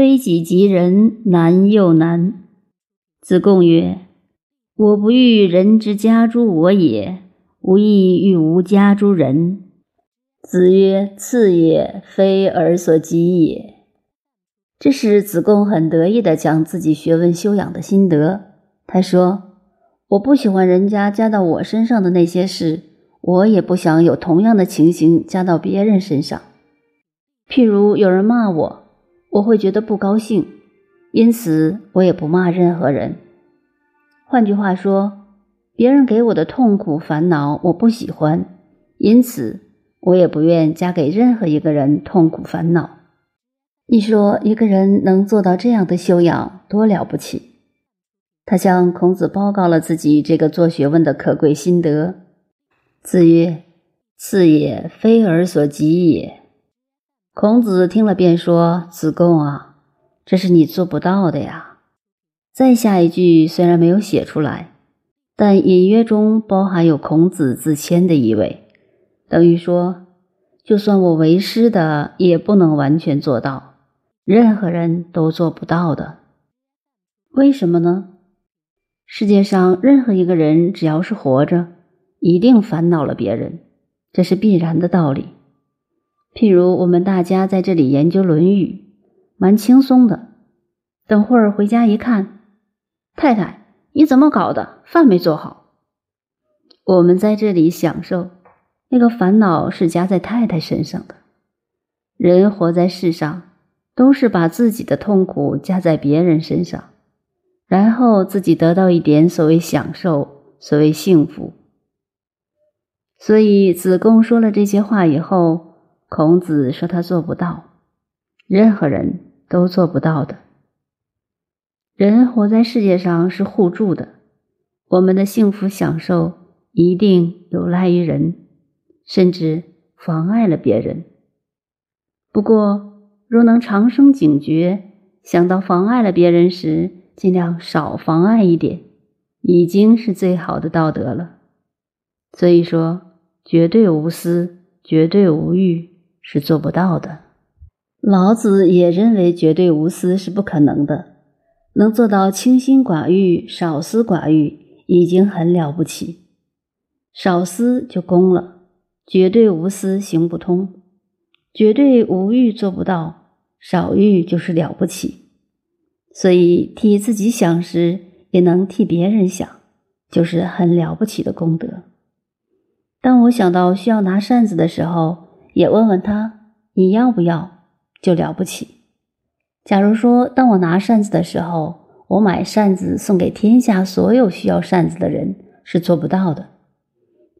推己及人，难又难。子贡曰：“我不欲人之家诸我也，无亦欲无家诸人。”子曰：“次也，非尔所及也。”这是，子贡很得意地讲自己学问修养的心得。他说：“我不喜欢人家加到我身上的那些事，我也不想有同样的情形加到别人身上。譬如有人骂我，我会觉得不高兴，因此我也不骂任何人。换句话说，别人给我的痛苦烦恼我不喜欢，因此我也不愿加给任何一个人痛苦烦恼。”你说一个人能做到这样的修养，多了不起！他向孔子报告了自己这个做学问的可贵心得。子曰：“次也，非尔所及也。”孔子听了便说：“子贡啊，这是你做不到的呀。”再下一句虽然没有写出来，但隐约中包含有孔子自谦的意味，等于说，就算我为师的，也不能完全做到。任何人都做不到的，为什么呢？世界上任何一个人只要是活着，一定烦恼了别人，这是必然的道理。譬如我们大家在这里研究《论语》，蛮轻松的。等会儿回家一看，太太你怎么搞的？饭没做好。我们在这里享受，那个烦恼是加在太太身上的。人活在世上。都是把自己的痛苦加在别人身上，然后自己得到一点所谓享受、所谓幸福。所以子贡说了这些话以后，孔子说他做不到，任何人都做不到的。人活在世界上是互助的，我们的幸福享受一定有赖于人，甚至妨碍了别人。不过。若能长生警觉，想到妨碍了别人时，尽量少妨碍一点，已经是最好的道德了。所以说，绝对无私、绝对无欲是做不到的。老子也认为绝对无私是不可能的，能做到清心寡欲、少思寡欲，已经很了不起。少思就功了，绝对无私行不通，绝对无欲做不到。少欲就是了不起，所以替自己想时也能替别人想，就是很了不起的功德。当我想到需要拿扇子的时候，也问问他你要不要，就了不起。假如说当我拿扇子的时候，我买扇子送给天下所有需要扇子的人，是做不到的。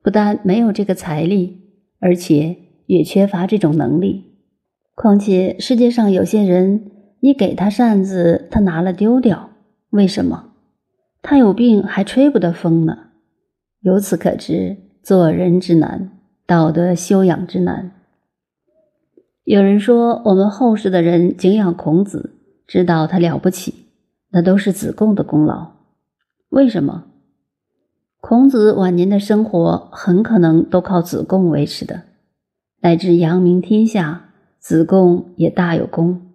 不但没有这个财力，而且也缺乏这种能力。况且世界上有些人，你给他扇子，他拿了丢掉，为什么？他有病还吹不得风呢。由此可知，做人之难，道德修养之难。有人说，我们后世的人敬仰孔子，知道他了不起，那都是子贡的功劳。为什么？孔子晚年的生活很可能都靠子贡维持的，乃至扬名天下。子贡也大有功。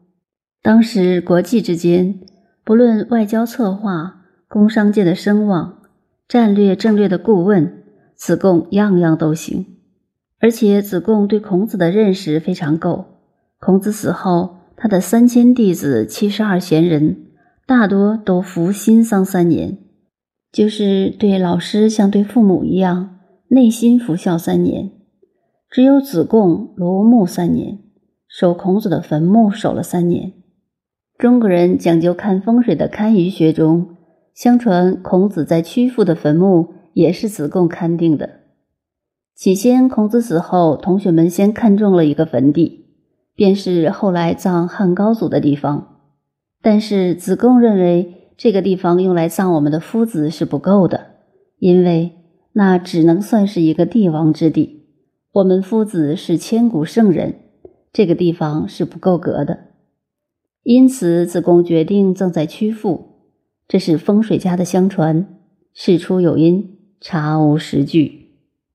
当时国际之间，不论外交策划、工商界的声望、战略政略的顾问，子贡样样都行。而且子贡对孔子的认识非常够。孔子死后，他的三千弟子、七十二贤人，大多都服心丧三年，就是对老师像对父母一样，内心服孝三年。只有子贡庐墓三年。守孔子的坟墓守了三年。中国人讲究看风水的堪舆学中，相传孔子在曲阜的坟墓也是子贡勘定的。起先孔子死后，同学们先看中了一个坟地，便是后来葬汉高祖的地方。但是子贡认为这个地方用来葬我们的夫子是不够的，因为那只能算是一个帝王之地。我们夫子是千古圣人。这个地方是不够格的，因此子贡决定葬在曲阜。这是风水家的相传，事出有因，查无实据。